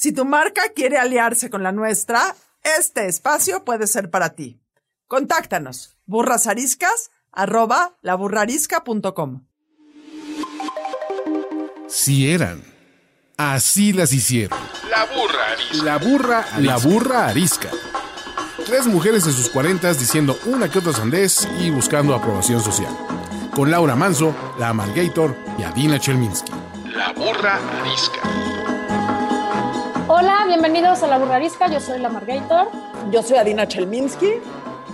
Si tu marca quiere aliarse con la nuestra, este espacio puede ser para ti. Contáctanos burrasariscas arroba laburrarisca.com. Si eran. Así las hicieron. La burra arisca. La burra, la burra arisca. Tres mujeres en sus cuarentas diciendo una que otra sandez y buscando aprobación social. Con Laura Manso, la Amalgator y Adina Chelminsky. La burra arisca. Hola, bienvenidos a La Burrarisca. Yo soy la Margator. Yo soy Adina Chelminsky.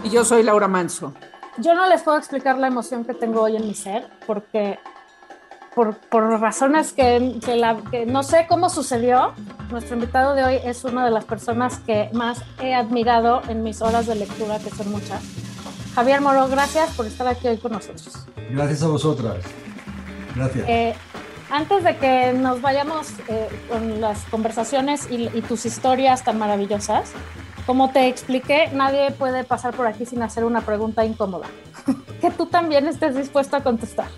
Y yo soy Laura Manso. Yo no les puedo explicar la emoción que tengo hoy en mi ser, porque por, por razones que, que, la, que no sé cómo sucedió, nuestro invitado de hoy es una de las personas que más he admirado en mis horas de lectura, que son muchas. Javier Moro, gracias por estar aquí hoy con nosotros. Gracias a vosotras. Gracias. Eh, antes de que nos vayamos eh, con las conversaciones y, y, tus historias tan maravillosas, como te expliqué, nadie puede pasar por aquí sin hacer una pregunta incómoda, que tú también estés dispuesto a contestar.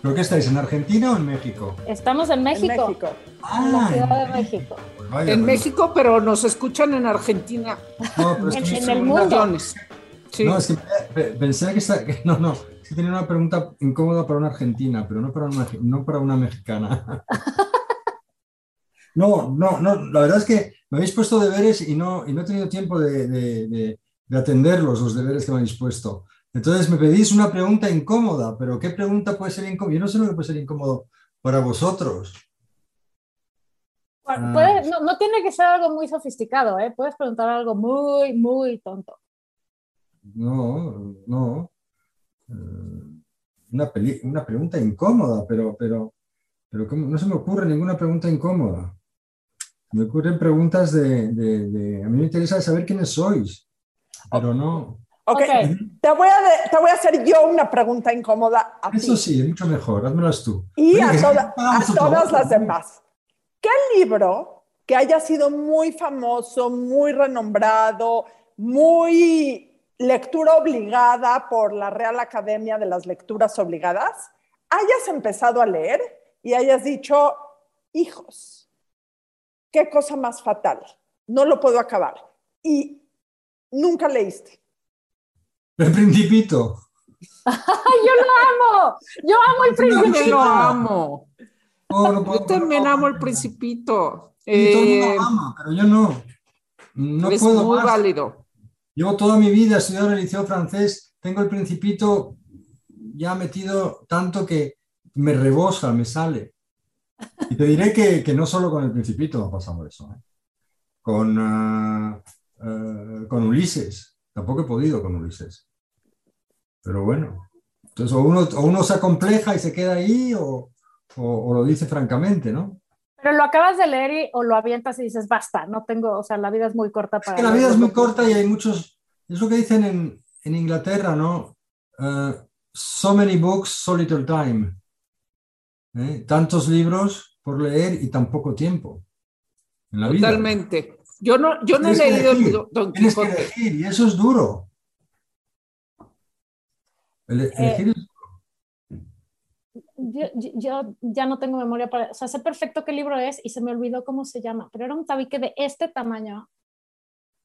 ¿Pero qué estáis, en Argentina o en México? Estamos en México. En México. Ah, en la Ciudad de México. Pues vaya, en México, pero nos escuchan en Argentina. No, pero es En, que en el mundo. Sí. No, es que pe- pensé que, está- que no, no, que tenía una pregunta incómoda para una argentina, pero no para una, no para una mexicana. No, no, no, la verdad es que me habéis puesto deberes y no, y no he tenido tiempo de, de- de- de atenderlos, los deberes que me habéis puesto. Entonces me pedís una pregunta incómoda, pero ¿qué pregunta puede ser incómoda? Yo no sé lo que puede ser incómodo para vosotros. Bueno, Ah. puede- no, no tiene que ser algo muy sofisticado, ¿eh? Puedes preguntar algo muy, muy tonto. No, no. Eh, Una, peli- una pregunta incómoda, pero, pero, pero ¿cómo? no se me ocurre ninguna pregunta incómoda. Me ocurren preguntas de, de- de- A mí me interesa saber quiénes sois, pero no. Ok, Ok. Te, voy a te voy a hacer yo una pregunta incómoda a Eso ti sí, es mucho mejor, házmelas tú. y Oye, a, toda- a todas las demás. ¿Qué libro que haya sido muy famoso, muy renombrado, muy lectura obligada por la Real Academia de las Lecturas Obligadas, hayas empezado a leer y hayas dicho, hijos, qué cosa más fatal, no lo puedo acabar? Y nunca leíste. El Principito. ¡Ay, yo lo amo! Yo amo el príncipe. Yo lo amo. No, no puedo- Yo también no, amo el principito. Sí, todo el mundo Eh, lo ama, pero yo no. No es puedo muy más. válido. Llevo toda mi vida estudiando en el liceo francés, tengo el principito ya metido tanto que me rebosa, me sale. Y te diré que, que no solo con el principito ha pasado eso, ¿eh? Con, ah, ah, con Ulises, tampoco he podido con Ulises. Pero bueno, entonces o uno, o uno se acompleja y se queda ahí o- o lo dice francamente, ¿no? Pero lo acabas de leer y, o lo avientas y dices, basta, no tengo, o sea, la vida es muy corta Es para... que la vida es leerlo". muy corta y hay muchos, es lo que dicen en, en Inglaterra, ¿no? Eh, so many books, so little time. ¿Eh? Tantos libros por leer y tan poco tiempo en la vida. Totalmente. Yo no, yo no he leído elegir, Don- Don Tienes que Quijote. elegir y eso es duro. Ele- Eh, elegir es- Yo, ya no tengo memoria para... O sea, sé perfecto qué libro es y se me olvidó cómo se llama, pero era un tabique de este tamaño.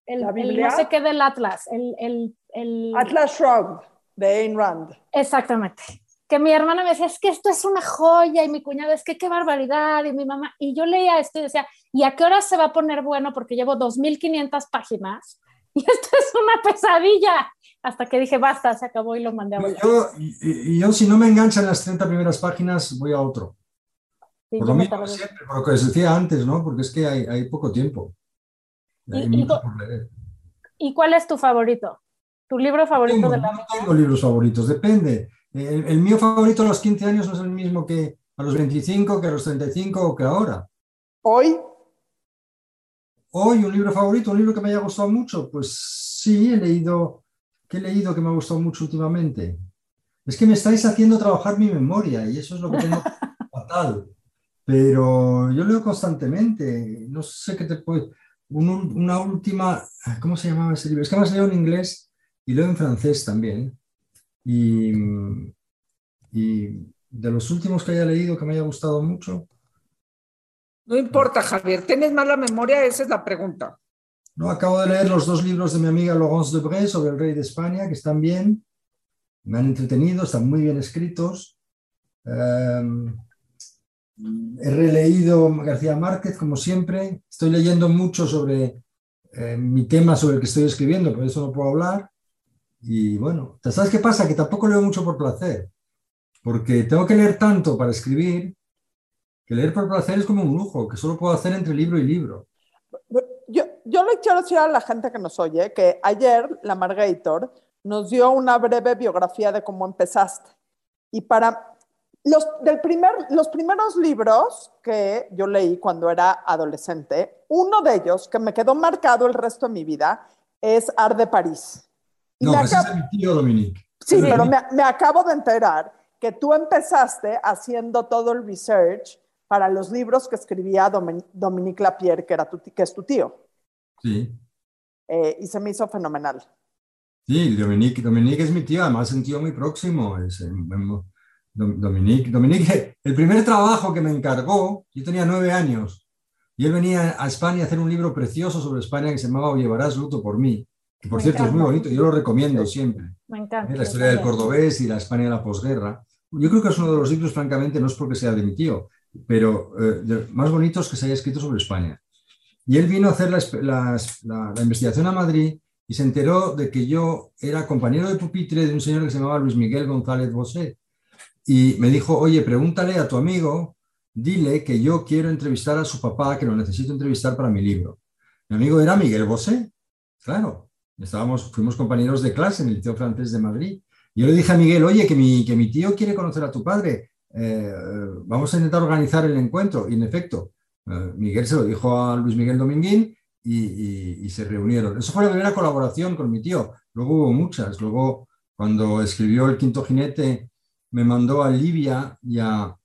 El, ¿La el no sé qué del Atlas. El, el, el... Atlas Shrugged de Ayn Rand. Exactamente. Que mi hermana me decía, es que esto es una joya, y mi cuñado, es que qué barbaridad, y mi mamá, y yo leía esto y decía, ¿y a qué hora se va a poner bueno? Porque llevo 2.500 páginas, y esto es una pesadilla. Hasta que dije, basta, se acabó y lo mandé a volar. yo, yo si no me enganchan las 30 primeras páginas, voy a otro. Sí, Por lo mismo tardé. siempre, por lo que os decía antes, ¿no? Porque es que hay, hay poco tiempo. Y- Hay y mucho co- por leer. ¿Y cuál es tu favorito? ¿Tu libro favorito Tengo, de la no vida? tengo libros favoritos, depende. El, el mío favorito a los 15 años no es el mismo que a los 25, que a los 35 o que ahora. Hoy, hoy un libro favorito, un libro que me haya gustado mucho, pues sí, he leído, ¿qué he leído que me ha gustado mucho últimamente? Es que me estáis haciendo trabajar mi memoria y eso es lo que tengo fatal. Pero yo leo constantemente, no sé qué te puedo... un- una última, ¿cómo se llamaba ese libro? Es que además leo en inglés y leo en francés también. Y, y de los últimos que haya leído que me haya gustado mucho, No importa, Javier. ¿Tienes mala memoria? Esa es la pregunta. no, acabo de leer los dos libros de mi amiga Laurence Debré sobre el rey de España, que están bien, me han entretenido, están muy bien escritos. Eh, he releído García Márquez, como siempre. Estoy leyendo mucho sobre eh, mi tema sobre el que estoy escribiendo, por eso no puedo hablar. Y bueno, ¿sabes qué pasa? Que tampoco leo mucho por placer, porque tengo que leer tanto para escribir, que leer por placer es como un lujo, que solo puedo hacer entre libro y libro. Yo, yo le quiero decir a la gente que nos oye que ayer la Margator nos dio una breve biografía de cómo empezaste. Y para los, del primer, los primeros libros que yo leí cuando era adolescente, uno de ellos que me quedó marcado el resto de mi vida es Art de París. Y No, me ese acabo- es mi tío Dominique. Sí, es pero me, me acabo de enterar que tú empezaste haciendo todo el research para los libros que escribía Domin- Dominique Lapierre, que, era tu, que es tu tío, Sí, eh, y se me hizo fenomenal. sí, Dominique, Dominique es mi tío, además es un tío muy próximo. Es, eh, Dom- Dominique, Dominique, el primer trabajo que me encargó, yo tenía nueve años, y él venía a España a hacer un libro precioso sobre España que se llamaba O llevarás luto por mí, que por Me cierto es muy encanta. bonito, yo lo recomiendo siempre. Me encanta. la historia del cordobés y la España de la posguerra. Yo creo que es uno de los libros, francamente, no es porque sea de mi tío, pero eh, más bonitos que se haya escrito sobre España. Y él vino a hacer la, la- investigación a Madrid y se enteró de que yo era compañero de pupitre de un señor que se llamaba Luis Miguel González Bosé. Y me dijo, oye, pregúntale a tu amigo, dile que yo quiero entrevistar a su papá, que lo necesito entrevistar para mi libro. Mi amigo era Miguel Bosé, claro. Estábamos, fuimos compañeros de clase en el Liceo Francés de Madrid. Yo le dije a Miguel, oye, que mi tío quiere conocer a tu padre, eh, vamos a intentar organizar el encuentro. Y en efecto, eh, Miguel se lo dijo a Luis Miguel Dominguín y, se reunieron. Eso fue la primera colaboración con mi tío. Luego hubo muchas. Luego, cuando escribió El Quinto Jinete, me mandó a Libia y a,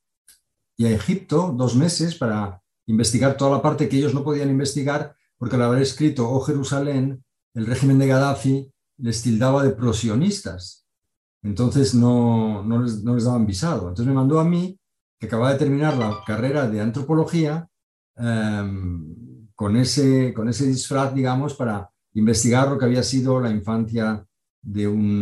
Egipto dos meses para investigar toda la parte que ellos no podían investigar, porque al haber escrito O Jerusalén, el régimen de Gaddafi les tildaba de prosionistas. Entonces no, no, les, no les daban visado. Entonces me mandó a mí, que acababa de terminar la carrera de antropología, em, con, ese, con ese disfraz, digamos, para investigar lo que había sido la infancia de un,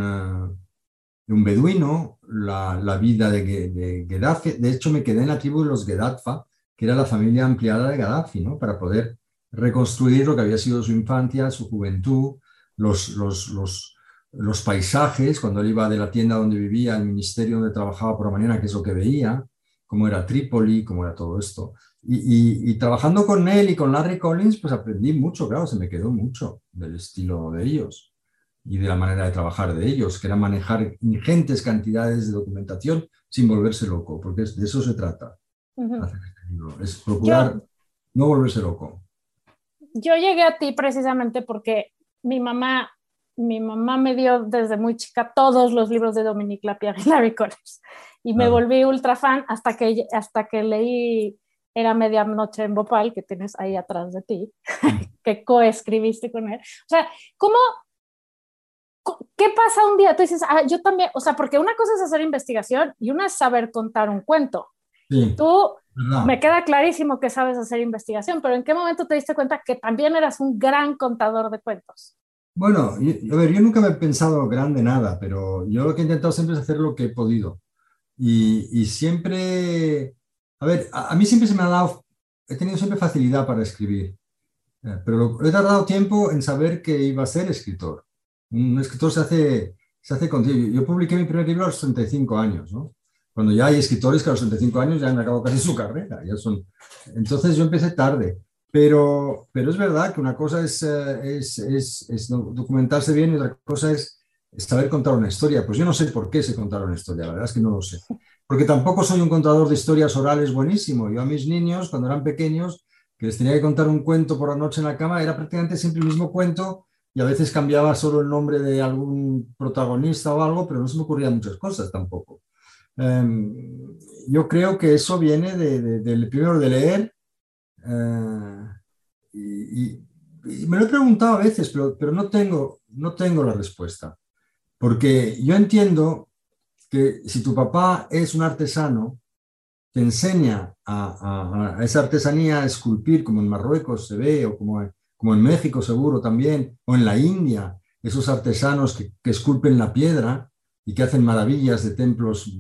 de un beduino, la, la vida de, de Gaddafi. De hecho, me quedé en la tribu de los Gedatfa, que era la familia ampliada de Gaddafi, ¿no? para poder reconstruir lo que había sido su infancia, su juventud, los, los, los, los paisajes, cuando él iba de la tienda donde vivía al ministerio donde trabajaba por la mañana, qué es lo que veía, cómo era Trípoli, cómo era todo esto. Y, y- y trabajando con él y con Larry Collins, pues aprendí mucho, claro, se me quedó mucho del estilo de ellos y de la manera de trabajar de ellos, que era manejar ingentes cantidades de documentación sin volverse loco, porque de eso se trata, hacer este libro, es procurar no volverse loco. Yo llegué a ti precisamente porque mi mamá, mi mamá me dio desde muy chica todos los libros de Dominique Lapierre y Larry Collins. Y me Claro. volví ultra fan hasta que, hasta que leí Era Medianoche en Bhopal, que tienes ahí atrás de ti, que coescribiste con él. O sea, ¿cómo, ¿qué pasa un día? Tú dices, ah, yo también, o sea, porque una cosa es hacer investigación y una es saber contar un cuento. Sí, Tú ¿verdad? me queda clarísimo que sabes hacer investigación, pero ¿en qué momento te diste cuenta que también eras un gran contador de cuentos? Bueno, yo- a ver, yo nunca me he pensado grande nada, pero yo lo que he intentado siempre es hacer lo que he podido. Y, siempre, a ver, a, a mí siempre se me ha dado, he tenido siempre facilidad para escribir, Eh, pero lo- he tardado tiempo en saber que iba a ser escritor. Un escritor se hace, se hace contigo. Yo, yo publiqué mi primer libro a los 35 años, ¿no? Cuando ya hay escritores que a los 35 años ya han acabado casi su carrera. Ya son... Entonces yo empecé tarde. Pero, pero es verdad que una cosa es, eh, documentarse bien y otra cosa es saber contar una historia. Pues yo no sé por qué sé contar una historia, la verdad es que no lo sé. Porque tampoco soy un contador de historias orales buenísimo. Yo a mis niños, cuando eran pequeños, que les tenía que contar un cuento por la noche en la cama, era prácticamente siempre el mismo cuento y a veces cambiaba solo el nombre de algún protagonista o algo, pero no se me ocurrían muchas cosas tampoco. Em, yo creo que eso viene de, del primero de leer eh, y, me lo he preguntado a veces, pero, pero no, tengo, no tengo la respuesta. Porque yo entiendo que si tu papá es un artesano, te enseña a, esa artesanía a esculpir, como en Marruecos se ve, o como, como en México seguro también, o en la India, esos artesanos que, que esculpen la piedra y que hacen maravillas de templos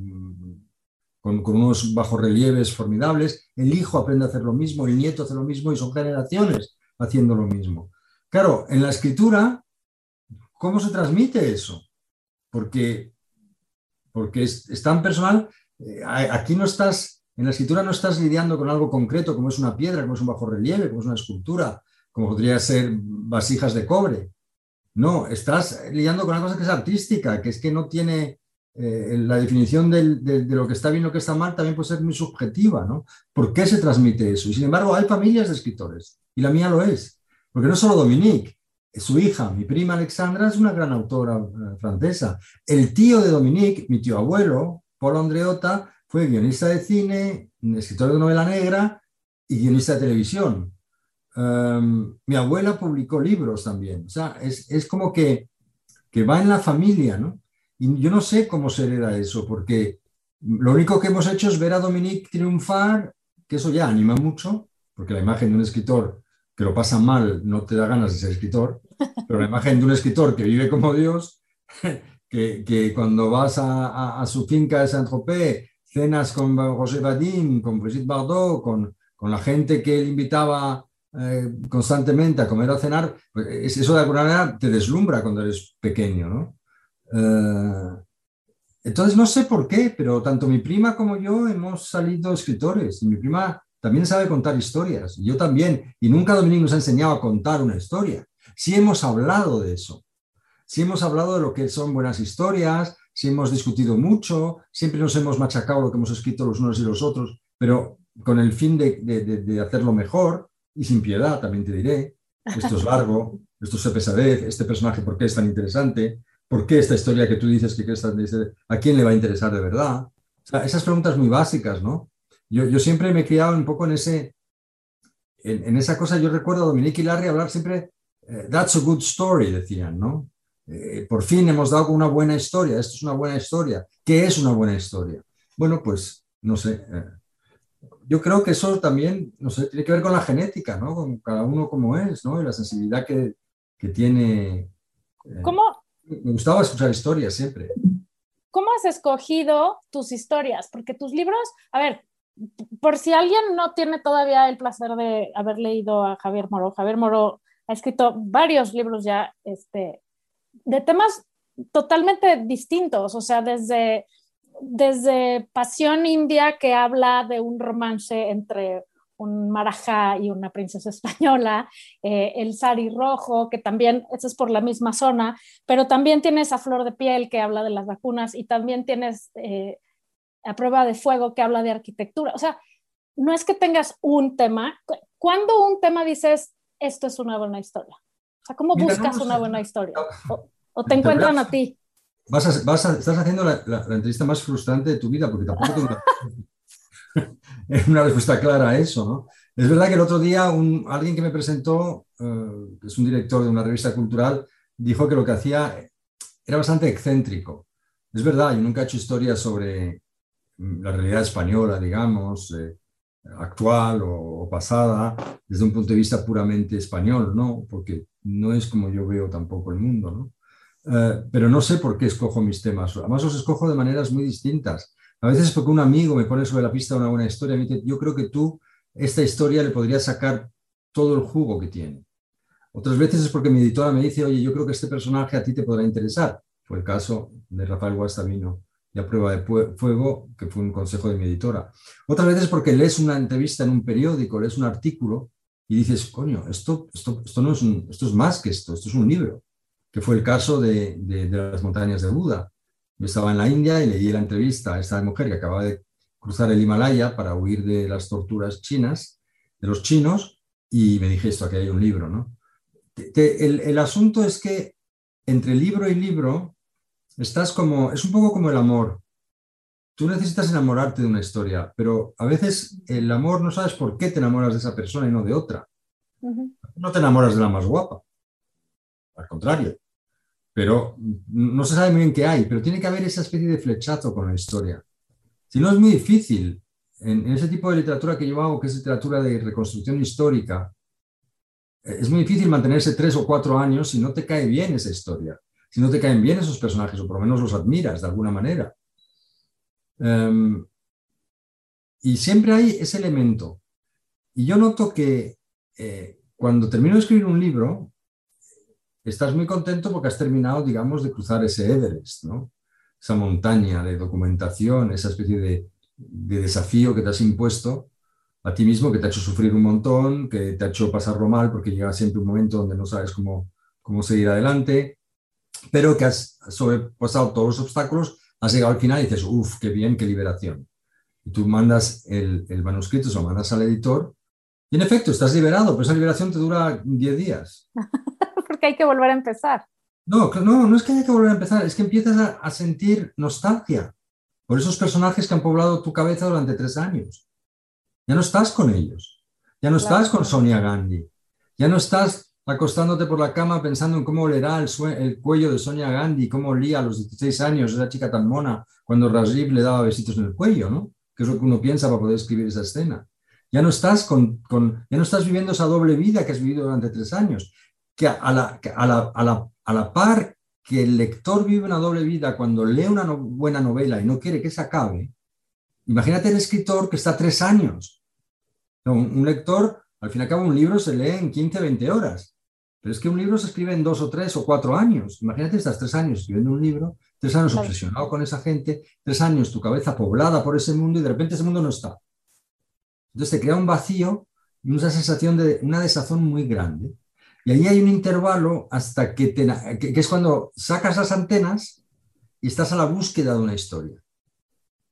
con, unos bajorrelieves formidables, el hijo aprende a hacer lo mismo, el nieto hace lo mismo y son generaciones haciendo lo mismo. Claro, en la escritura, ¿cómo se transmite eso? Porque, porque es, tan personal, eh, aquí no estás, en la escritura no estás lidiando con algo concreto, como es una piedra, como es un bajo relieve, como es una escultura, como podría ser vasijas de cobre. No, estás lidiando con una cosa que es artística, que es que no tiene eh, la definición de, lo que está bien y lo que está mal también puede ser muy subjetiva, ¿no? ¿Por qué se transmite eso? Y sin embargo, hay familias de escritores, y la mía lo es, porque no solo Dominique, su hija, mi prima Alexandra, es una gran autora eh, francesa. El tío de Dominique, mi tío abuelo, Paul Andreotta, fue guionista de cine, escritor de novela negra y guionista de televisión. Em, mi abuela publicó libros también. O sea, es, es como que, que, va en la familia, ¿no? Y yo no sé cómo se hereda eso, porque lo único que hemos hecho es ver a Dominique triunfar, que eso ya anima mucho, porque la imagen de un escritor que lo pasa mal, no te da ganas de ser escritor, pero la imagen de un escritor que vive como Dios, que, que cuando vas a, a, su finca de Saint-Tropez, cenas con José Vadim, con Brigitte Bardot, con, con la gente que él invitaba eh, constantemente a comer o a cenar, pues eso de alguna manera te deslumbra cuando eres pequeño, ¿no? Eh, entonces no sé por qué, pero tanto mi prima como yo hemos salido escritores. Y mi prima también sabe contar historias, yo también, y nunca Dominique nos ha enseñado a contar una historia. Sí hemos hablado de eso, sí hemos hablado de lo que son buenas historias, sí hemos discutido mucho, siempre nos hemos machacado lo que hemos escrito los unos y los otros, pero con el fin de, de, hacerlo mejor y sin piedad, también te diré. Esto es largo, esto es pesadez, este personaje, ¿por qué es tan interesante? ¿Por qué esta historia que tú dices que es tan ¿A quién le va a interesar de verdad? esas preguntas muy básicas, ¿no? yo, siempre me he criado un poco en, ese, en, esa cosa. Yo recuerdo a Dominique y Larry hablar siempre, eh, that's a good story, decían, ¿no? Eh, por fin hemos dado una buena historia, esto es una buena historia. ¿Qué es una buena historia? Bueno, pues no sé. Eh, yo creo que eso también, no sé, tiene que ver con la genética, ¿no? Con cada uno como es, ¿no? Y la sensibilidad que, que tiene. ¿Cómo? Me gustaba escuchar historias siempre. ¿Cómo has escogido tus historias? Porque tus libros, a ver, por si alguien no tiene todavía el placer de haber leído a Javier Moro, Javier Moro ha escrito varios libros ya este, de temas totalmente distintos, o sea, desde, desde Pasión India, que habla de un romance entre un marajá y una princesa española, eh, el sari rojo, que también, eso es por la misma zona, pero también tienes a Flor de Piel, que habla de las vacunas, y también tienes... Eh, a prueba de fuego que habla de arquitectura. O sea, no es que tengas un tema. ¿Cuándo un tema dices, esto es una buena historia? O sea, ¿cómo buscas una buena historia? ¿O, te encuentran a ti? Vas estás haciendo la, entrevista más frustrante de tu vida porque tampoco tengo una, respuesta clara a eso, ¿no? Es verdad que el otro día un, alguien que me presentó, eh, que es un director de una revista cultural, dijo que lo que hacía era bastante excéntrico. Es verdad, yo nunca he hecho historias sobre, la realidad española, digamos, eh, actual o, pasada, desde un punto de vista puramente español, ¿no? Porque no es como yo veo tampoco el mundo, ¿no? Eh, pero no sé por qué escojo mis temas. Además, los escojo de maneras muy distintas. A veces es porque un amigo me pone sobre la pista una buena historia me dice, yo creo que tú esta historia le podrías sacar todo el jugo que tiene. Otras veces es porque mi editora me dice, oye, yo creo que este personaje a ti te podrá interesar. Fue el caso de Rafael Guastavino y a prueba de fuego, que fue un consejo de mi editora. Otras veces porque lees una entrevista en un periódico, lees un artículo y dices, coño, esto, esto, esto, no es esto es más que esto, esto es un libro, que fue el caso de, las montañas de Buda. Yo estaba en la India y leí la entrevista a esta mujer que acaba de cruzar el Himalaya para huir de las torturas chinas, de los chinos, y me dije esto, aquí hay un libro, ¿no? el, el asunto es que entre libro y libro estás como, es un poco como el amor. Tú necesitas enamorarte de una historia, pero a veces el amor no sabes por qué te enamoras de esa persona y no de otra. No te enamoras de la más guapa, al contrario. Pero no se sabe muy bien qué hay, pero tiene que haber esa especie de flechazo con la historia. Si no, es muy difícil. En, en ese tipo de literatura que yo hago, que es literatura de reconstrucción histórica, es muy difícil mantenerse tres o cuatro años si no te cae bien esa historia, si no te caen bien esos personajes o por lo menos los admiras de alguna manera. Em, y siempre hay ese elemento. Y yo noto que eh, cuando termino de escribir un libro, estás muy contento porque has terminado, digamos, de cruzar ese Everest, ¿no? esa montaña de documentación, esa especie de, de desafío que te has impuesto a ti mismo que te ha hecho sufrir un montón, que te ha hecho pasarlo mal porque llega siempre un momento donde no sabes cómo, cómo seguir adelante, pero que has sobrepasado todos los obstáculos, has llegado al final y dices, uff, qué bien, qué liberación. Y tú mandas el, el manuscrito, lo mandas al editor y en efecto estás liberado, pero esa liberación te dura 10 días. hay que volver a empezar. No, no, no es que haya que volver a empezar, es que empiezas a, a sentir nostalgia por esos personajes que han poblado tu cabeza durante tres años. Ya no estás con ellos. Ya no estás con Sonia Gandhi. Ya no estás acostándote por la cama pensando en cómo olerá el, el cuello de Sonia Gandhi, cómo olía a los 16 años esa chica tan mona cuando Rajiv le daba besitos en el cuello, ¿no? Que es lo que uno piensa para poder escribir esa escena. Ya no estás, con, con ya no estás viviendo esa doble vida que has vivido durante tres años. Que a la, a la, a la, a la par que el lector vive una doble vida cuando lee una no, buena novela y no quiere que se acabe, imagínate el escritor que está tres años un, lector, al fin y al cabo, un libro se lee en 15, 20 horas. Pero es que un libro se escribe en dos o tres o cuatro años. Imagínate, estás tres años escribiendo un libro, tres años obsesionado con esa gente, tres años tu cabeza poblada por ese mundo y de repente ese mundo no está. Entonces te crea un vacío y una sensación de una desazón muy grande. Y ahí hay un intervalo hasta que, te, que, es cuando sacas las antenas y estás a la búsqueda de una historia.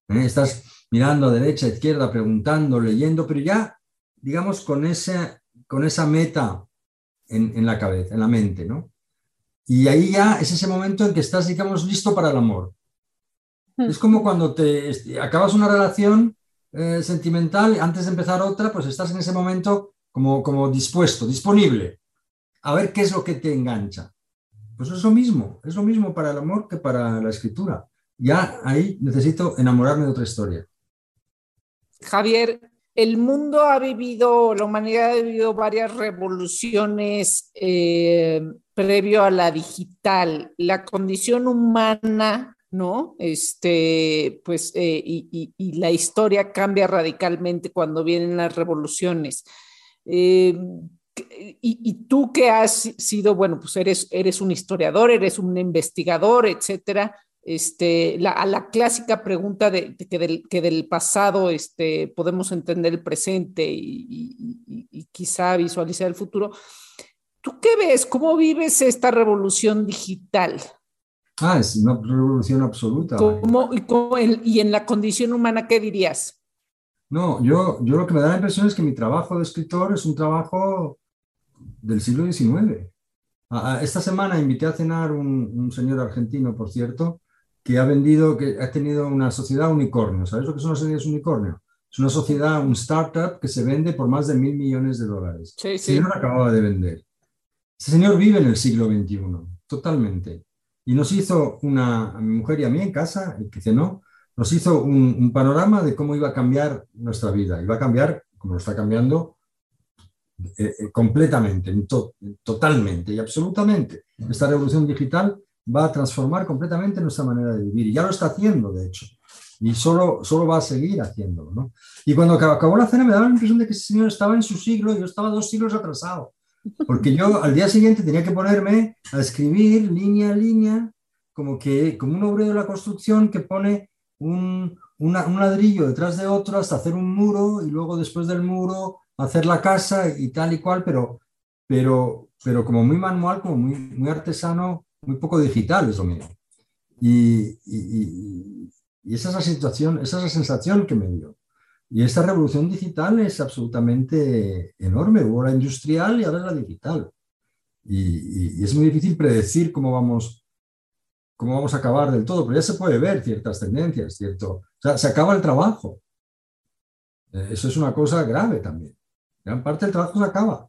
¿Eh? Estás mirando a derecha, a izquierda, preguntando, leyendo, pero ya digamos, con, ese, con esa meta en, la cabeza, en la mente, ¿no? Y ahí ya es ese momento en que estás, digamos, listo para el amor. Hmm. Es como cuando te acabas una relación eh, sentimental, antes de empezar otra, pues estás en ese momento como, como dispuesto, disponible, a ver qué es lo que te engancha. Pues es lo mismo, es lo mismo para el amor que para la escritura. Ya ahí necesito enamorarme de otra historia. Javier, el mundo ha vivido, la humanidad ha vivido varias revoluciones eh, previo a la digital. La condición humana, ¿no? Este, pues, eh, y, la historia cambia radicalmente cuando vienen las revoluciones. Eh, y, tú que has sido, bueno, pues eres, eres un historiador, eres un investigador, etcétera este, la, a la clásica pregunta de, que, del, que, del, pasado este, podemos entender el presente y, quizá visualizar el futuro. ¿Tú qué ves? ¿Cómo vives esta revolución digital? Ah, es una revolución absoluta. ¿Cómo, y, y, en la condición humana qué dirías? No, yo, yo lo que me da la impresión es que mi trabajo de escritor es un trabajo del siglo XIX. Esta semana invité a cenar un, un señor argentino, por cierto, que ha vendido, que ha tenido una sociedad unicornio. ¿Sabes lo que son las sociedades unicornio? Es una sociedad, un startup que se vende por más de mil millones de dólares. Sí, sí. señor acababa de vender. Ese señor vive en el siglo XXI, totalmente. Y nos hizo una, a mi mujer y a mí en casa, que cenó, nos hizo un, panorama de cómo iba a cambiar nuestra vida. Iba a cambiar, como lo está cambiando, eh, eh, completamente, totalmente y absolutamente. Esta revolución digital va a transformar completamente nuestra manera de vivir. Y ya lo está haciendo, de hecho. Y solo, solo va a seguir haciéndolo. ¿no? Y cuando acabó la cena me daba la impresión de que ese señor estaba en su siglo y yo estaba dos siglos atrasado. Porque yo al día siguiente tenía que ponerme a escribir línea a línea, como, que, como un obrero de la construcción que pone un, un ladrillo detrás de otro hasta hacer un muro y luego después del muro hacer la casa y tal y cual, pero, pero, pero como muy manual, como muy, muy artesano, muy poco digital, es lo mío. Y, y, esa es la situación, esa es la sensación que me dio. Y esta revolución digital es absolutamente enorme. Hubo la industrial y ahora la digital. Y, y, es muy difícil predecir cómo vamos, cómo vamos a acabar del todo, pero ya se puede ver ciertas tendencias, ¿cierto? O sea, se acaba el trabajo. Eh, eso es una cosa grave también. Gran parte del trabajo se acaba.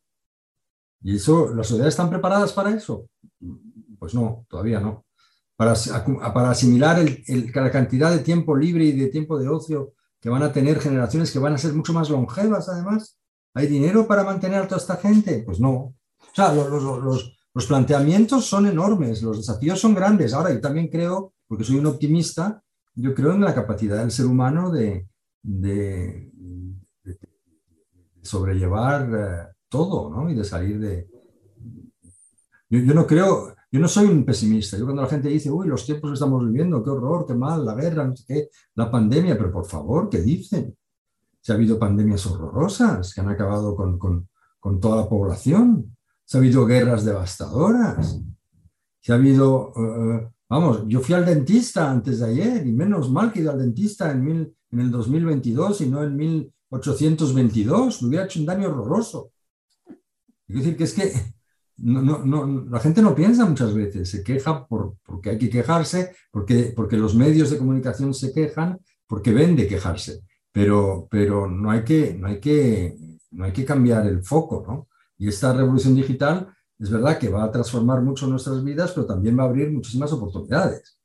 ¿Y eso, las sociedades están preparadas para eso? Pues no, todavía no. Para, para asimilar el, la cantidad de tiempo libre y de tiempo de ocio que van a tener generaciones que van a ser mucho más longevas, además. ¿Hay dinero para mantener a toda esta gente? Pues no. O sea, los, los, planteamientos son enormes, los desafíos son grandes. Ahora, yo también creo, porque soy un optimista, yo creo en la capacidad del ser humano de, sobrellevar eh, todo, ¿no? Y de salir de... Yo, no creo, yo no soy un pesimista. Yo cuando la gente dice, uy, los tiempos estamos viviendo, qué horror, qué mal, la guerra, no sé qué, la pandemia, pero por favor, ¿qué dicen? Se ha habido pandemias horrorosas que han acabado con, con, toda la población. Se ha habido guerras devastadoras. Se ha habido, uh, vamos, yo fui al dentista antes de ayer y menos mal que ido al dentista en, mil, en el 2022 y no en 1822. Me hubiera hecho un daño horroroso. Quiero decir que es que no, no, no, la gente no piensa muchas veces, se queja por, porque hay que quejarse, porque, porque los medios de comunicación se quejan, porque ven de quejarse, pero, pero no, hay que, no, hay que, no hay que cambiar el foco, ¿no? Y esta revolución digital es verdad que va a transformar mucho nuestras vidas, pero también va a abrir muchísimas oportunidades.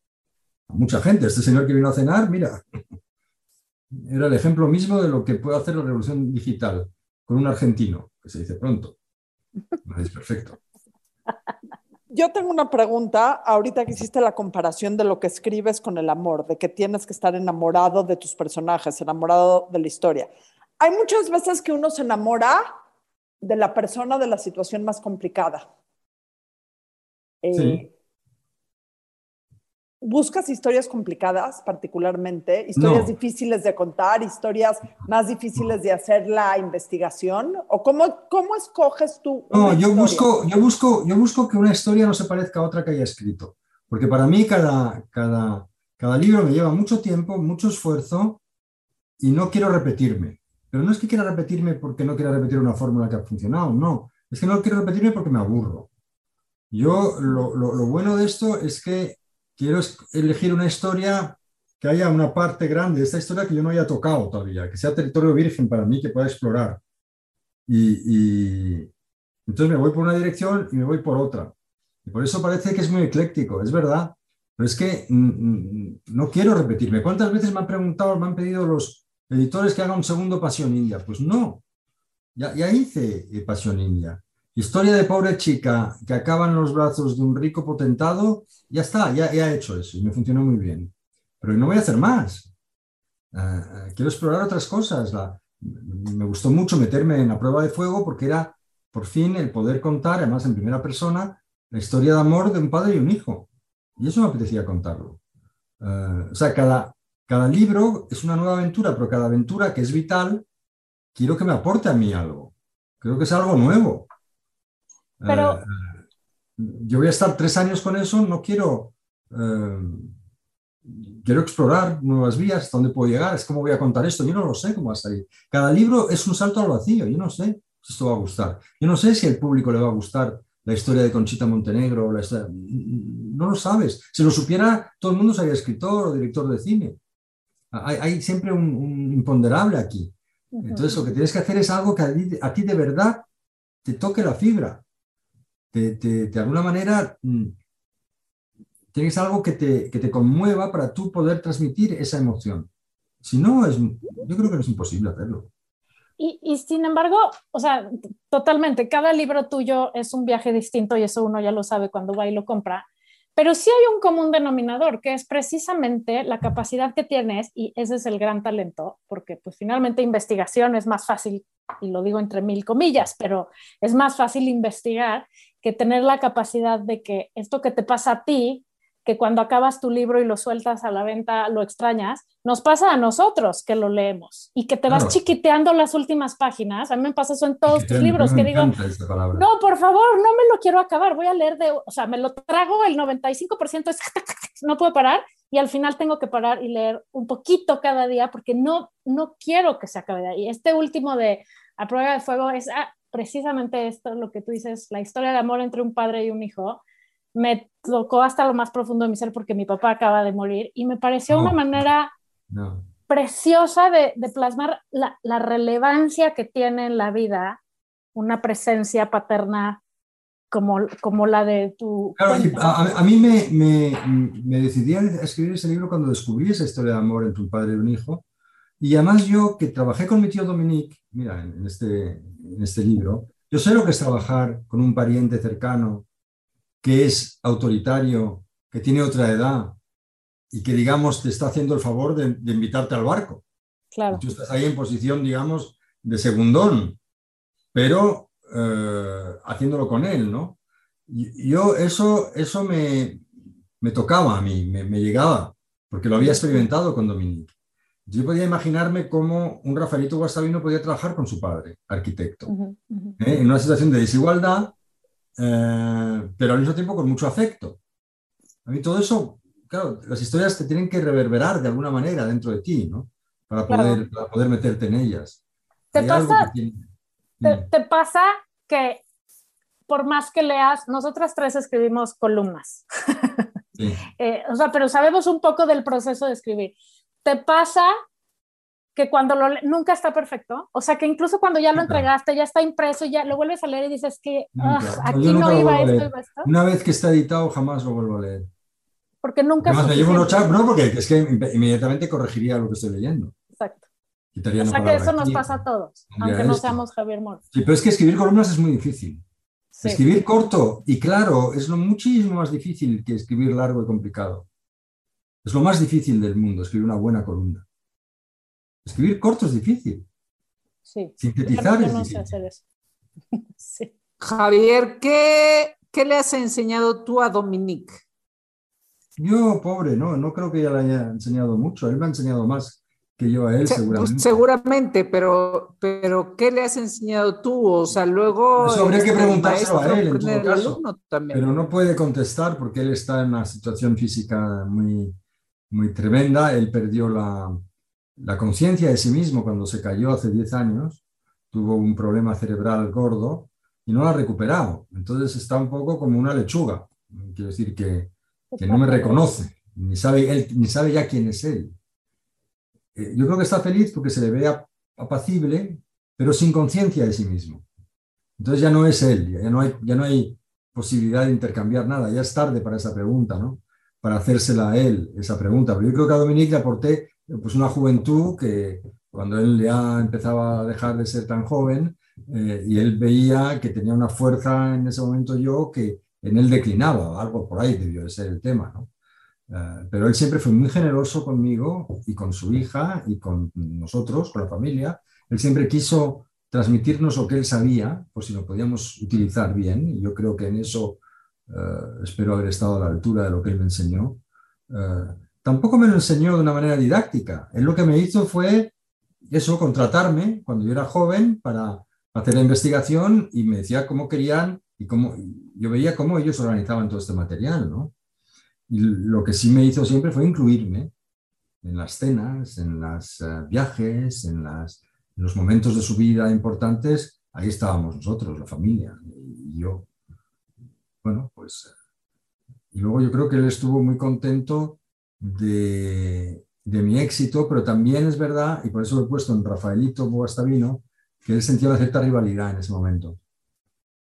A mucha gente, este señor que vino a cenar, mira, era el ejemplo mismo de lo que puede hacer la revolución digital con un argentino, que se dice pronto. Es perfecto. Yo tengo una pregunta, ahorita que hiciste la comparación de lo que escribes con el amor, de que tienes que estar enamorado de tus personajes, enamorado de la historia. Hay muchas veces que uno se enamora de la persona de la situación más complicada. Eh, sí buscas historias complicadas particularmente, historias difíciles de contar, historias más difíciles de hacer la investigación? ¿O cómo, cómo escoges tú? No, yo busco, yo, busco, yo busco que una historia no se parezca a otra que haya escrito, porque para mí cada, cada, cada libro me lleva mucho tiempo, mucho esfuerzo y no quiero repetirme. Pero no es que quiera repetirme porque no quiera repetir una fórmula que ha funcionado, no. Es que no quiero repetirme porque me aburro. Yo, lo, lo, lo bueno de esto es que quiero elegir una historia que haya una parte grande de esta historia que yo no haya tocado todavía, que sea territorio virgen para mí, que pueda explorar. Y, entonces me voy por una dirección y me voy por otra. Y por eso parece que es muy ecléctico, es verdad. Pero es que mm, mm, no quiero repetirme. ¿Cuántas veces me han preguntado, me han pedido los editores que haga un segundo Pasión India? Pues no, ya, ya hice eh, Pasión India. Historia de pobre chica que acaba en los brazos de un rico potentado, ya está, ya, he hecho eso y me funcionó muy bien. Pero no voy a hacer más. Uh, quiero explorar otras cosas. Me gustó mucho meterme en la prueba de fuego porque era por fin el poder contar, además en primera persona, la historia de amor de un padre y un hijo. Y eso me apetecía contarlo. Uh, o sea, cada, cada libro es una nueva aventura, pero cada aventura que es vital, quiero que me aporte a mí algo. Creo que es algo nuevo. Pero... Eh, yo voy a estar tres años con eso, no quiero... Eh, quiero explorar nuevas vías, dónde puedo llegar, es cómo voy a contar esto, yo no lo sé cómo va a salir. Cada libro es un salto al vacío, yo no sé si esto va a gustar. Yo no sé si al público le va a gustar la historia de Conchita Montenegro, la no lo sabes. Si lo supiera, todo el mundo sería escritor o director de cine. Hay, siempre un, imponderable aquí. Entonces, lo que tienes que hacer es algo que a ti de verdad te toque la fibra. Te, de alguna manera mm, tienes algo que te, que te, conmueva para tú poder transmitir esa emoción. Si no, es, yo creo que no es imposible hacerlo. Y, y, sin embargo, o sea, totalmente, cada libro tuyo es un viaje distinto y eso uno ya lo sabe cuando va y lo compra. Pero sí hay un común denominador, que es precisamente la capacidad que tienes, y ese es el gran talento, porque pues finalmente investigación es más fácil, y lo digo entre mil comillas, pero es más fácil investigar que tener la capacidad de que esto que te pasa a ti que cuando acabas tu libro y lo sueltas a la venta lo extrañas, nos pasa a nosotros que lo leemos y que te vas chiquiteando las últimas páginas. A mí me pasa eso en todos tus libros, que digo, no, por favor, no me lo quiero acabar, voy a leer de, o sea, me lo trago, el 95% es, no puedo parar y al final tengo que parar y leer un poquito cada día porque no, no quiero que se acabe de ahí. Este último de A Prueba de Fuego es ah, precisamente esto, lo que tú dices, la historia de amor entre un padre y un hijo. Me tocó hasta lo más profundo de mi ser porque mi papá acaba de morir y me pareció una manera preciosa de, de plasmar la, la, relevancia que tiene en la vida una presencia paterna como, como la de tu... Claro, a, a, mí me, me, me, decidí a escribir ese libro cuando descubrí esa historia de amor entre un padre y un hijo. Y además yo, que trabajé con mi tío Dominique, mira, en este, en este libro, yo sé lo que es trabajar con un pariente cercano que es autoritario, que tiene otra edad, y que, digamos, te está haciendo el favor de, de invitarte al barco. Claro. Tú estás ahí en posición, digamos, de segundón, pero eh, haciéndolo con él, ¿no? Yo, eso, eso me, me tocaba a mí, me, me, llegaba, porque lo había experimentado con Dominique. Yo podía imaginarme cómo un Rafaelito Guastavino podía trabajar con su padre, arquitecto, uh -huh. ¿eh? en una situación de desigualdad, eh, pero al mismo tiempo con mucho afecto. A mí todo eso claro, las historias te tienen que reverberar de alguna manera dentro de ti, ¿no? Para poder, claro. para poder meterte en ellas. ¿Te pasa, tiene... te, te pasa que por más que leas, nosotras tres escribimos columnas. Sí. eh, o sea, pero sabemos un poco del proceso de escribir. ¿Te pasa que cuando lo nunca está perfecto? O sea, que incluso cuando ya lo entregaste, ya está impreso, ya lo vuelves a leer y dices que aquí no, iba esto, iba esto. Una vez que está editado, jamás lo vuelvo a leer. Porque nunca... Además, me llevo unos chat, no, porque es que inmediatamente corregiría lo que estoy leyendo. Exacto. Quitaría o sea que eso aquí, nos pasa a todos, aunque no seamos Javier Moro. Sí, pero es que escribir columnas es muy difícil. Sí. Escribir corto y claro es lo muchísimo más difícil que escribir largo y complicado. Es lo más difícil del mundo, escribir una buena columna. Escribir corto es difícil. Sí. Sintetizar no, es no difícil. Sé hacer eso. sí. Javier, ¿qué, ¿qué le has enseñado tú a Dominique? Yo, pobre, no, no creo que ella le haya enseñado mucho. Él me ha enseñado más que yo a él, Se, seguramente. Pues, seguramente, pero, pero ¿qué le has enseñado tú? O sea, luego... Eso habría que preguntárselo a él, en todo caso. Pero no puede contestar porque él está en una situación física muy, muy tremenda. Él perdió la, la conciencia de sí mismo cuando se cayó hace 10 años. Tuvo un problema cerebral gordo y no lo ha recuperado. Entonces está un poco como una lechuga. Quiero decir que, que no me reconoce, ni sabe, él, ni sabe ya quién es él. Eh, yo creo que está feliz porque se le ve apacible, pero sin conciencia de sí mismo. Entonces ya no es él, ya no, hay, ya no hay posibilidad de intercambiar nada, ya es tarde para esa pregunta, ¿no? Para hacérsela a él, esa pregunta. Pero yo creo que a Dominique le aporté pues, una juventud que cuando él ya empezaba a dejar de ser tan joven eh, y él veía que tenía una fuerza en ese momento yo que en él declinaba, algo por ahí debió de ser el tema, ¿no? Uh, pero él siempre fue muy generoso conmigo y con su hija y con nosotros, con la familia. Él siempre quiso transmitirnos lo que él sabía, por si lo podíamos utilizar bien. Y yo creo que en eso uh, espero haber estado a la altura de lo que él me enseñó. Uh, tampoco me lo enseñó de una manera didáctica. Él lo que me hizo fue eso, contratarme cuando yo era joven para hacer la investigación y me decía cómo querían y cómo yo veía cómo ellos organizaban todo este material, ¿no? Y lo que sí me hizo siempre fue incluirme en las cenas, en los uh, eh, viajes, en, las, en, los momentos de su vida importantes. Ahí estábamos nosotros, la familia y yo. Bueno, pues. Y luego yo creo que él estuvo muy contento de, de mi éxito, pero también es verdad, y por eso lo he puesto en Rafaelito Bogastavino, que él sentía una cierta rivalidad en ese momento.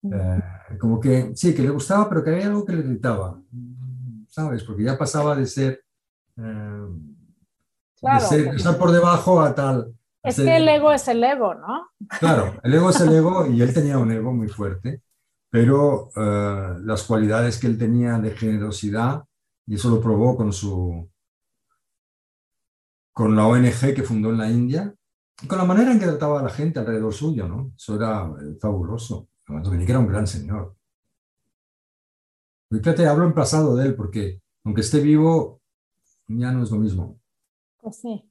Eh, como que sí, que le gustaba, pero que había algo que le irritaba. ¿sabes? Porque ya pasaba de ser, eh, claro, de ser, estar por debajo a tal. Es ser, que el ego es el ego, ¿no? Claro, el ego es el ego y él tenía un ego muy fuerte, pero uh, las cualidades que él tenía de generosidad, y eso lo probó con su con la ONG que fundó en la India, con la manera en que trataba a la gente alrededor suyo, ¿no? Eso era eh, fabuloso. Dominique era un gran señor. Fíjate, hablo en pasado de él porque aunque esté vivo, ya no es lo mismo. Pues sí.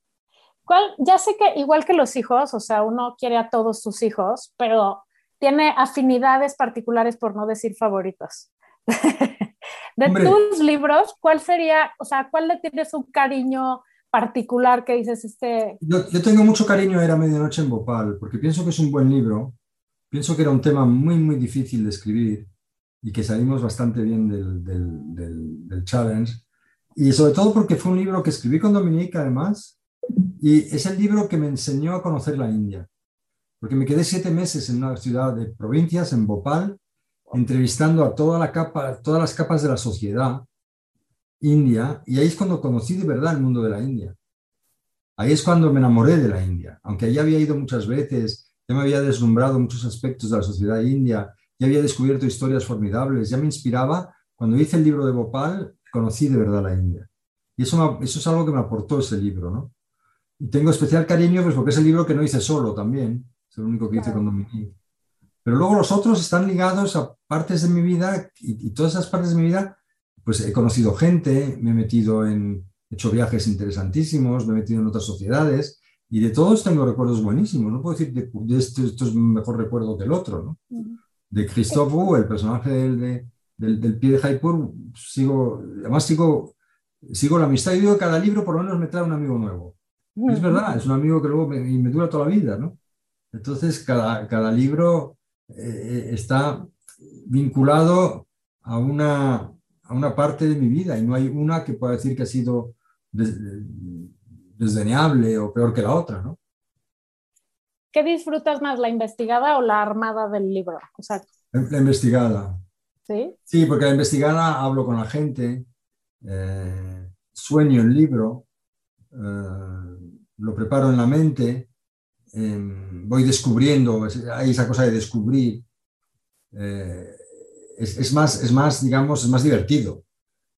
¿Cuál? Ya sé que igual que los hijos, o sea, uno quiere a todos sus hijos, pero tiene afinidades particulares por no decir favoritos. De Hombre. tus libros, ¿cuál sería, o sea, cuál le tienes un cariño particular que dices este? Yo, yo tengo mucho cariño a Era Medianoche en Bhopal, porque pienso que es un buen libro. Pienso que era un tema muy, muy difícil de escribir y que salimos bastante bien del, del- del- del challenge. Y sobre todo porque fue un libro que escribí con Dominique, además, y es el libro que me enseñó a conocer la India. Porque me quedé siete meses en una ciudad de provincias, en Bhopal, entrevistando a toda la capa, todas las capas de la sociedad india, y ahí es cuando conocí de verdad el mundo de la India. Ahí es cuando me enamoré de la India, aunque allá había ido muchas veces, ya me había deslumbrado muchos aspectos de la sociedad india, ya había descubierto historias formidables, ya me inspiraba. Cuando hice el libro de Bhopal, conocí de verdad la India. Y eso, me- eso es algo que me aportó ese libro, ¿no? Y tengo especial cariño pues, porque es el libro que no hice solo también, es el único que hice con Dominique. Pero luego los otros están ligados a partes de mi vida y, y todas esas partes de mi vida, pues he conocido gente, me he metido en, he hecho viajes interesantísimos, me he metido en otras sociedades y de todos tengo recuerdos buenísimos. No puedo decir de, de esto, esto es mejor recuerdo que el otro, ¿no? De Christophe Wu, el personaje del, de- del, del pie de Jaipur, sigo, además sigo, sigo la amistad y digo que cada libro por lo menos me trae un amigo nuevo. Es verdad, es un amigo que luego me, y me dura toda la vida, ¿no? Entonces, cada, cada libro eh, está vinculado a una, a una parte de mi vida y no hay una que pueda decir que ha sido des- desdeñable o peor que la otra, ¿no? ¿Qué disfrutas más, la investigada o la armada del libro? O sea, La investigada. ¿sí? Sí, porque la investigada hablo con la gente, eh, sueño el libro, eh, lo preparo en la mente, eh, voy descubriendo, es- hay esa cosa de descubrir. eh, es, es más, es más, digamos, es más divertido.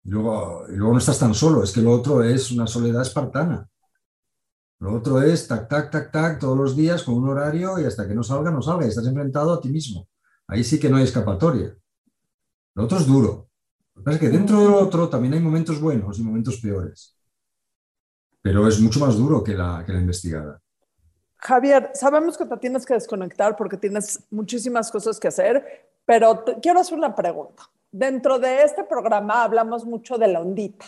Y luego, y luego no estás tan solo, es que lo otro es una soledad espartana. Lo otro es tac, tac, tac, tac, todos los días con un horario y hasta que no salga, no salga. Y estás enfrentado a ti mismo. Ahí sí que no hay escapatoria. Lo otro es duro. Lo que pasa es que dentro del otro también hay momentos buenos y momentos peores. Pero es mucho más duro que la, que la investigada. Javier, sabemos que te tienes que desconectar porque tienes muchísimas cosas que hacer, pero quiero hacer una pregunta. Dentro de este programa hablamos mucho de la ondita,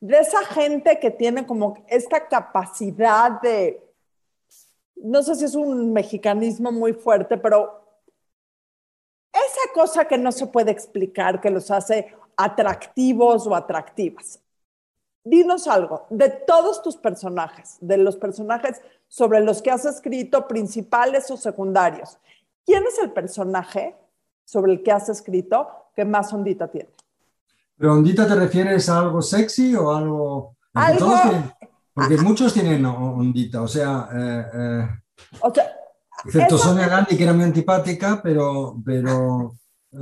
de esa gente que tiene como esta capacidad de, no sé si es un mexicanismo muy fuerte, pero esa cosa que no se puede explicar, que los hace atractivos o atractivas. Dinos algo de todos tus personajes, de los personajes sobre los que has escrito, principales o secundarios. ¿Quién es el personaje sobre el que has escrito que más ondita tiene? ¿Pero ondita te refieres a algo sexy o algo...? Porque Algo- tienen- porque muchos tienen ondita, o sea, eh, eh, O sea, excepto Sonia Gandhi, que era muy antipática, pero, pero eh,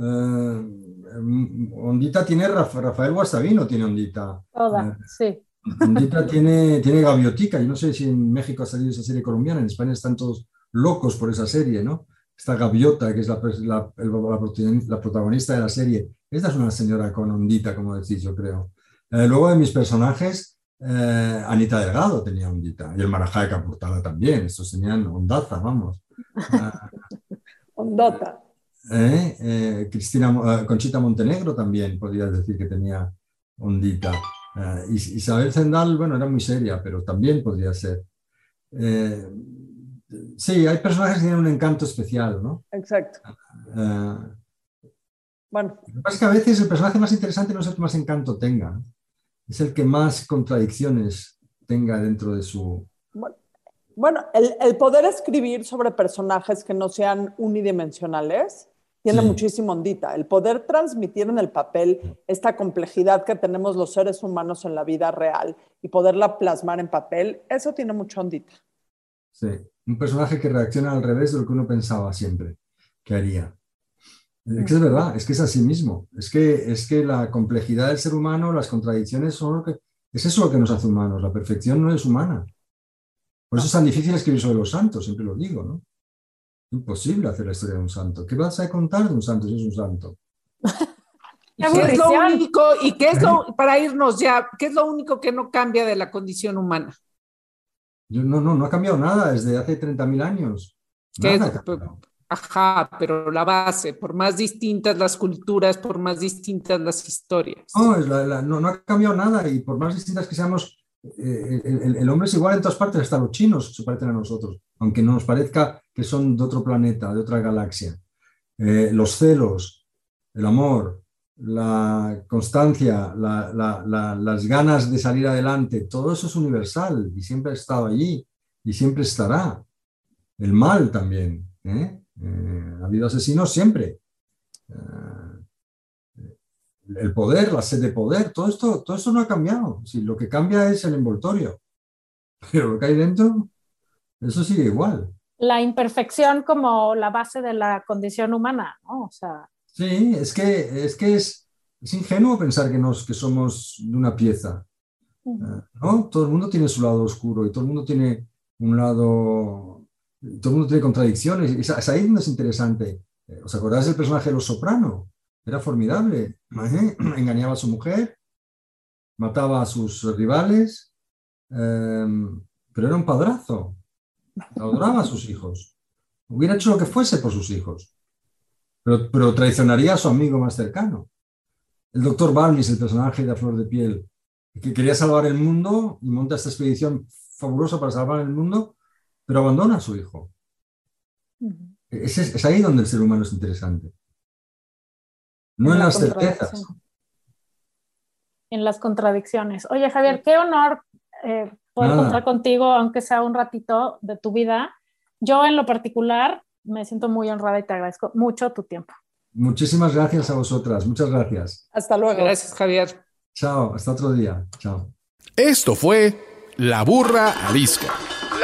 mm, ondita tiene Rafa- Rafael Guastavino, tiene ondita. Toda, sí. Ondita tiene, tiene Gaviotica. Yo no sé si en México ha salido esa serie colombiana, en España están todos locos por esa serie, ¿no? Esta Gaviota, que es la, pers- la- protagonista de la serie. Esta es una señora con ondita, como decís, yo creo. Eh, luego de mis personajes, eh, Anita Delgado tenía ondita, y el Marajá de Capurtala también. Estos tenían ondaza, vamos. Ondota. ¿Eh? Eh, Cristina, eh, Conchita Montenegro también podrías decir que tenía ondita. Eh, Is- Isabel Zendal, bueno, era muy seria, pero también podría ser. Sí, hay personajes que tienen un encanto especial, ¿no? Exacto. Bueno, lo que pasa es que a veces el personaje más interesante no es el que más encanto tenga, es el que más contradicciones tenga dentro de su... bueno el, el poder escribir sobre personajes que no sean unidimensionales tiene Sí. muchísimo ondita. El poder transmitir en el papel esta complejidad que tenemos los seres humanos en la vida real y poderla plasmar en papel, eso tiene mucho ondita. Sí, un personaje que reacciona al revés de lo que uno pensaba siempre que haría. Es que es verdad, es que es así mismo. Es que, es que la complejidad del ser humano, las contradicciones son lo que... Es eso lo que nos hace humanos. La perfección no es humana. Por eso es tan difícil escribir sobre los santos, siempre lo digo, ¿no? Imposible hacer la historia de un santo. ¿Qué vas a contar de un santo si es un santo? Qué ¿Qué es lo único, y qué es lo, para irnos ya, qué es lo único que no cambia de la condición humana? Yo, no, no, no ha cambiado nada desde hace 30.000 años. ¿Qué Nada es? ha cambiado. Ajá, pero la base, por más distintas las culturas, por más distintas las historias. No, es la- la- no, no ha cambiado nada y por más distintas que seamos, eh, el, hombre es igual en todas partes, hasta los chinos se parecen a nosotros, aunque no nos parezca que son de otro planeta, de otra galaxia. Eh, los celos, el amor, la constancia, la- la- la- las ganas de salir adelante, todo eso es universal y siempre ha estado allí y siempre estará. El mal también. ¿eh? Ha habido asesinos siempre. Eh, el poder, la sed de poder, todo esto, todo esto no ha cambiado. Sí, lo que cambia es el envoltorio. Pero lo que hay dentro, eso sigue igual. La imperfección como la base de la condición humana, ¿no? O sea, Sí, es que es, que es, es ingenuo pensar que, nos, que somos de una pieza. Eh, ¿no? Todo el mundo tiene su lado oscuro y todo el mundo tiene un lado, todo el mundo tiene contradicciones. Es, es ahí donde es interesante. Eh, ¿Os acordáis del personaje de Los Soprano? Era formidable. Engañaba a su mujer, mataba a sus rivales, eh, pero era un padrazo. Adoraba a sus hijos. Hubiera hecho lo que fuese por sus hijos, pero, pero traicionaría a su amigo más cercano. El doctor Balmis, el personaje de A Flor de Piel, que quería salvar el mundo y monta esta expedición fabulosa para salvar el mundo, pero abandona a su hijo. Es, es- es ahí donde el ser humano es interesante. No en la las certezas. En las contradicciones. Oye, Javier, qué honor eh, poder Nada. contar contigo, aunque sea un ratito de tu vida. Yo en lo particular me siento muy honrada y te agradezco mucho tu tiempo. Muchísimas gracias a vosotras. Muchas gracias. Hasta luego. Gracias, Javier. Chao. Hasta otro día. Chao. Esto fue La Burra Arisca.